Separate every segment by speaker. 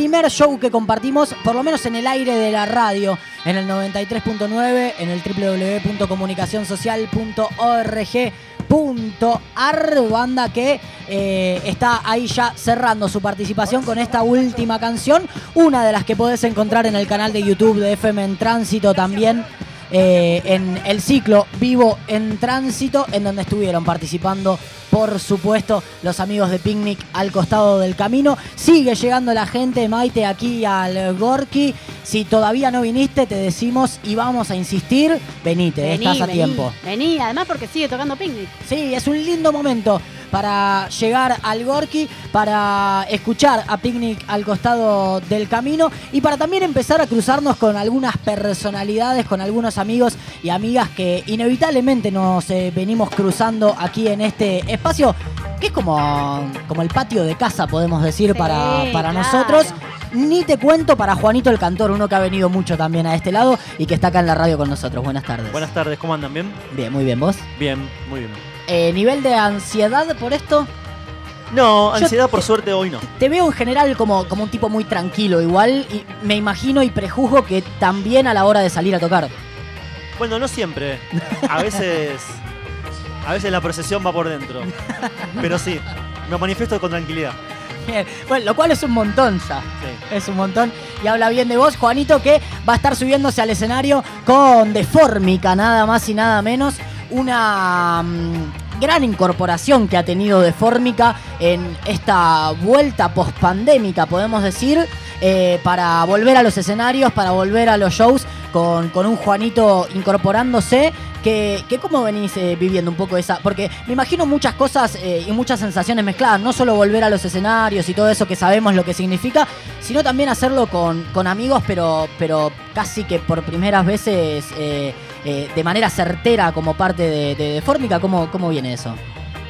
Speaker 1: primer show que compartimos, por lo menos en el aire de la radio, en el 93.9, en el www.comunicacionsocial.org.ar, banda que eh, está ahí ya cerrando su participación con esta última canción, una de las que podés encontrar en el canal de YouTube de FM en Tránsito también. eh, en el ciclo Vivo en Tránsito, en donde estuvieron participando, por supuesto, los amigos de Picnic al costado del camino. Sigue llegando la gente, Maite, aquí al Gorky. Si todavía no viniste, te decimos y vamos a insistir, venite,
Speaker 2: Vení,
Speaker 1: estás a
Speaker 2: vení,
Speaker 1: tiempo.
Speaker 2: Vení, además porque sigue tocando picnic.
Speaker 1: Sí, es un lindo momento para llegar al Gorky, para escuchar a Picnic al costado del camino y para también empezar a cruzarnos con algunas personalidades, con algunos amigos y amigas que inevitablemente nos eh, venimos cruzando aquí en este espacio, que es como, como el patio de casa, podemos decir,
Speaker 2: Sí,
Speaker 1: para, para
Speaker 2: claro.
Speaker 1: nosotros. Ni te cuento para Juanito el Cantor, uno que ha venido mucho también a este lado y que está acá en la radio con nosotros. Buenas tardes.
Speaker 3: Buenas tardes, ¿cómo andan? ¿Bien?
Speaker 1: Bien, muy bien, ¿vos?
Speaker 3: Bien, muy bien.
Speaker 1: Eh, ¿Nivel de ansiedad por esto?
Speaker 3: No,
Speaker 1: Yo
Speaker 3: ansiedad por
Speaker 1: te-
Speaker 3: suerte hoy no.
Speaker 1: Te veo en general como, como un tipo muy tranquilo igual y me imagino y prejuzgo que también a la hora de salir a tocar.
Speaker 3: Bueno, no siempre. A veces. A veces la procesión va por dentro. Pero sí, me manifiesto con tranquilidad.
Speaker 1: Bien, Bueno, lo cual es un montón ya.
Speaker 3: Sí.
Speaker 1: Es un montón. Y habla bien de vos, Juanito, que va a estar subiéndose al escenario con Deformica, nada más y nada menos. Una mm, gran incorporación que ha tenido Deformica en esta vuelta pospandémica, podemos decir, eh, para volver a los escenarios, para volver a los shows, con, con un Juanito incorporándose. Que, que ¿Cómo venís eh, viviendo un poco esa? Porque me imagino muchas cosas eh, y muchas sensaciones mezcladas, no solo volver a los escenarios y todo eso que sabemos lo que significa, sino también hacerlo con, con amigos, pero, pero casi que por primeras veces eh, de manera certera como parte de, de, de Fórmica. ¿Cómo, ¿Cómo viene eso?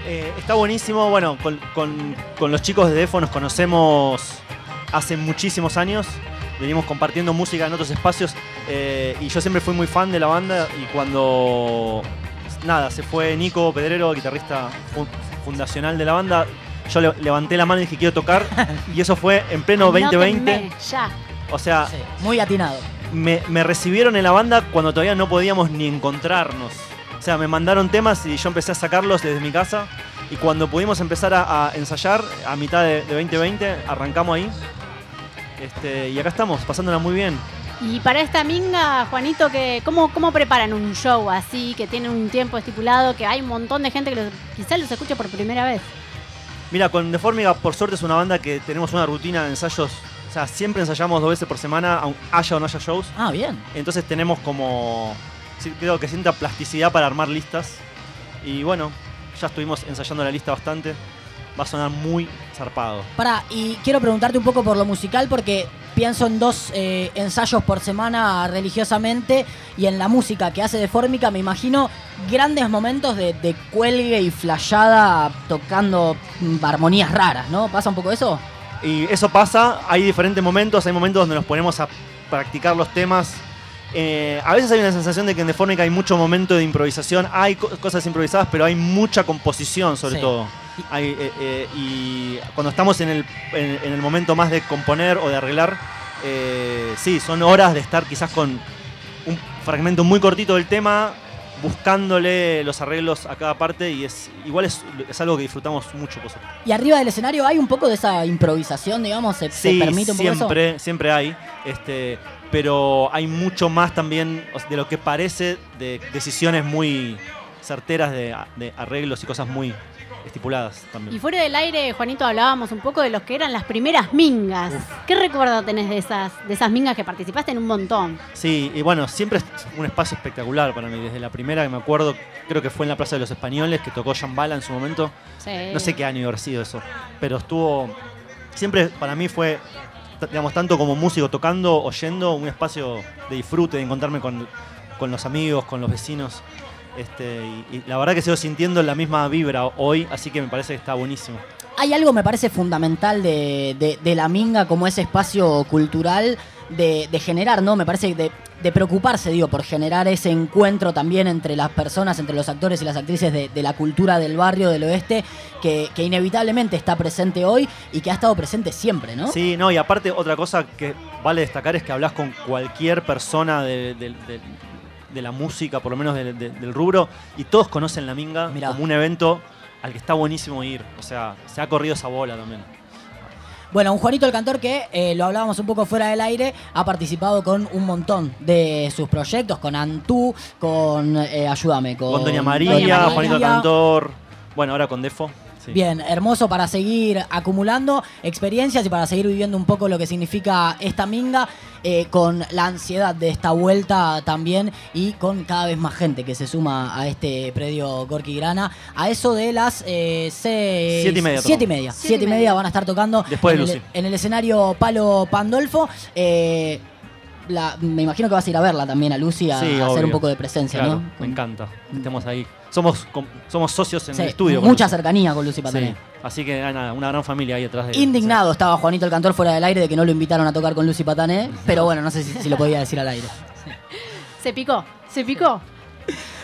Speaker 3: Eh, está buenísimo. Bueno, con, con- con los chicos de Defo nos conocemos hace muchísimos años. Venimos compartiendo música en otros espacios. eh, y yo siempre fui muy fan de la banda. Y cuando. Nada, se fue Nico Pedrero, guitarrista fu- fundacional de la banda. Yo le- levanté la mano y dije quiero tocar. y eso fue en pleno 2020.
Speaker 2: Anótenme, Ya.
Speaker 3: O sea,
Speaker 1: Sí, muy atinado.
Speaker 3: Me, me recibieron en la banda cuando todavía no podíamos ni encontrarnos. O sea, me mandaron temas y yo empecé a sacarlos desde mi casa. Y cuando pudimos empezar a, a ensayar, a mitad de, de 2020, arrancamos ahí. Este, y acá estamos, pasándola muy bien.
Speaker 2: Y para esta minga, Juanito, que, ¿cómo, ¿cómo preparan un show así, que tiene un tiempo estipulado, que hay un montón de gente que los- quizás los escucha por primera vez?
Speaker 3: Mira, con Deformiga, por suerte, es una banda que tenemos una rutina de ensayos. O sea, siempre ensayamos dos veces por semana, aun haya o no haya shows.
Speaker 1: Ah, bien.
Speaker 3: Entonces tenemos como. sí, creo que sienta plasticidad para armar listas. Y bueno, ya estuvimos ensayando la lista bastante. Va a sonar muy zarpado.
Speaker 1: Pará, y quiero preguntarte un poco por lo musical porque pienso en dos eh, ensayos por semana religiosamente y en la música que hace de Fórmica me imagino grandes momentos de, de cuelgue y flayada tocando armonías raras, ¿no? ¿Pasa un poco eso?
Speaker 3: Y eso pasa, hay diferentes momentos, hay momentos donde nos ponemos a practicar los temas. Eh, a veces hay una sensación de que en Deformica hay mucho momento de improvisación, hay co- cosas improvisadas, pero hay mucha composición sobre
Speaker 1: Sí.
Speaker 3: todo. Hay, eh, eh, y cuando estamos en el, en, en el momento más de componer o de arreglar, sí, son horas de estar quizás con un fragmento muy cortito del tema, buscándole los arreglos a cada parte y es igual es, es algo que disfrutamos mucho.
Speaker 1: Y arriba del escenario hay un poco de esa improvisación, digamos, se, permite un poco eso.
Speaker 3: siempre, siempre hay. Este, pero hay mucho más también o sea, de lo que parece de decisiones muy certeras de, de arreglos y cosas muy estipuladas
Speaker 2: Y
Speaker 3: también.
Speaker 2: fuera del aire, Juanito, hablábamos un poco de los que eran las primeras mingas. ¿Qué recuerdo tenés de esas, de esas mingas que participaste en un montón?
Speaker 3: Sí, y bueno, siempre es un espacio espectacular para mí. Desde la primera que me acuerdo, creo que fue en la Plaza de los Españoles, que tocó Shambhala en su momento.
Speaker 2: Sí.
Speaker 3: No sé qué año haber sido eso, pero estuvo. Siempre para mí fue, digamos, tanto como músico tocando, oyendo, un espacio de disfrute, de encontrarme con, con los amigos, con los vecinos. Este, y, y la verdad que sigo sintiendo la misma vibra hoy, así que me parece que está buenísimo.
Speaker 1: Hay algo, me parece, fundamental de, de- de la Minga como ese espacio cultural de, de generar, ¿no? Me parece de, de preocuparse, digo, por generar ese encuentro también entre las personas, entre los actores y las actrices de, de la cultura del barrio del oeste, que, que inevitablemente está presente hoy y que ha estado presente siempre, ¿no?
Speaker 3: Sí, no, y aparte otra cosa que vale destacar es que hablas con cualquier persona de, de- de- la música, por lo menos de- de- del rubro, y todos conocen la Minga
Speaker 1: Mirá.
Speaker 3: como un evento al que está buenísimo ir. O sea, se ha corrido esa bola también.
Speaker 1: Bueno, un Juanito el Cantor que, eh, lo hablábamos un poco fuera del aire, ha participado con un montón de sus proyectos, con Antú, con, eh, ayúdame, con,
Speaker 3: Con Doña María,
Speaker 2: Doña María.
Speaker 3: Juanito Cantor, bueno, ahora con Defo. Sí.
Speaker 1: Bien, hermoso para seguir acumulando experiencias y para seguir viviendo un poco lo que significa esta minga, eh, con la ansiedad de esta vuelta también y con cada vez más gente que se suma a este predio Gorky Grana. A eso de las eh, seis-
Speaker 3: Siete y media
Speaker 1: Siete y media.
Speaker 2: Siete
Speaker 1: Siete y media
Speaker 2: media.
Speaker 1: van a estar tocando
Speaker 3: Después de
Speaker 1: en, el, en el escenario Palo Pandolfo. Eh, la- me imagino que vas a ir a verla también a Lucy a,
Speaker 3: Sí,
Speaker 1: a hacer un poco de presencia,
Speaker 3: Claro,
Speaker 1: ¿no?
Speaker 3: Me
Speaker 1: Con-
Speaker 3: encanta que estemos ahí. Somos, com- somos socios en
Speaker 1: Sí,
Speaker 3: el estudio.
Speaker 1: mucha cercanía con Lucy
Speaker 3: Sí,
Speaker 1: Patané.
Speaker 3: Así que nada, una gran familia ahí detrás de
Speaker 1: Indignado estaba Juanito el Cantor fuera del aire de que no lo invitaron a tocar con Lucy Patané, pero bueno, no sé si, si lo podía decir al aire.
Speaker 2: Se picó, se picó.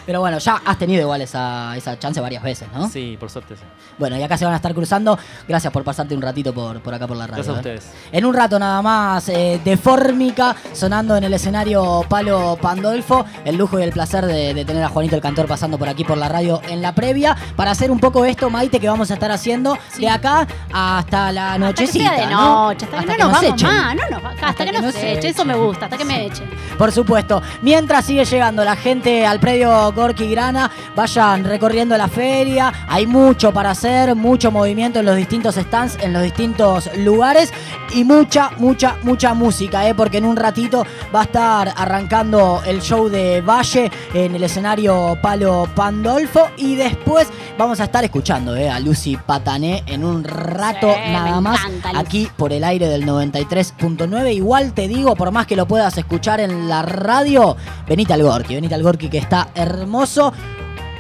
Speaker 1: Pero bueno, ya has tenido igual esa, esa chance varias veces, ¿no?
Speaker 3: Sí, por suerte sí.
Speaker 1: Bueno, y acá se van a estar cruzando. Gracias por pasarte un ratito por, por acá por la radio.
Speaker 3: Gracias a
Speaker 1: ¿eh?
Speaker 3: ustedes.
Speaker 1: En un rato nada más, eh, de Fórmica, sonando en el escenario Palo Pandolfo. El lujo y el placer de, de tener a Juanito el Cantor pasando por aquí por la radio en la previa. Para hacer un poco esto, Maite, que vamos a estar haciendo
Speaker 2: Sí.
Speaker 1: de acá hasta la
Speaker 2: Hasta que
Speaker 1: nochecita.
Speaker 2: sea de
Speaker 1: ¿no?
Speaker 2: noche, hasta,
Speaker 1: Hasta
Speaker 2: que no nos vamos
Speaker 1: echen.
Speaker 2: más, no nos va- hasta, que, nos eche, eso me gusta, hasta que me echen.
Speaker 1: Por supuesto. Mientras sigue llegando la gente al predio Gorky Grana, vayan recorriendo la feria. Hay mucho para hacer, mucho movimiento en los distintos stands, en los distintos lugares y mucha, mucha, mucha música, ¿eh? porque en un ratito va a estar arrancando el show de Valle en el escenario Palo Pandolfo y después vamos a estar escuchando ¿eh? a Lucy Patané en un rato
Speaker 2: Sí,
Speaker 1: nada más
Speaker 2: encanta,
Speaker 1: aquí por el aire del 93.9. Igual te digo, por más que lo puedas escuchar en la radio, venite al Gorky, venite al Gorky que está hermoso.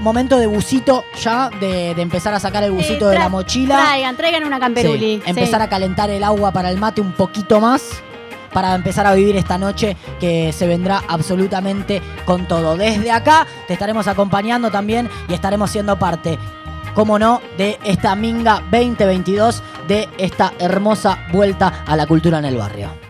Speaker 1: Momento de busito ya, de, de empezar a sacar el busito de la mochila.
Speaker 2: Traigan, traigan una camperuli.
Speaker 1: Sí, empezar a calentar el agua para el mate un poquito más. Para empezar a vivir esta noche que se vendrá absolutamente con todo. Desde acá te estaremos acompañando también y estaremos siendo parte, como no, de esta Minga 2022, de esta hermosa vuelta a la cultura en el barrio.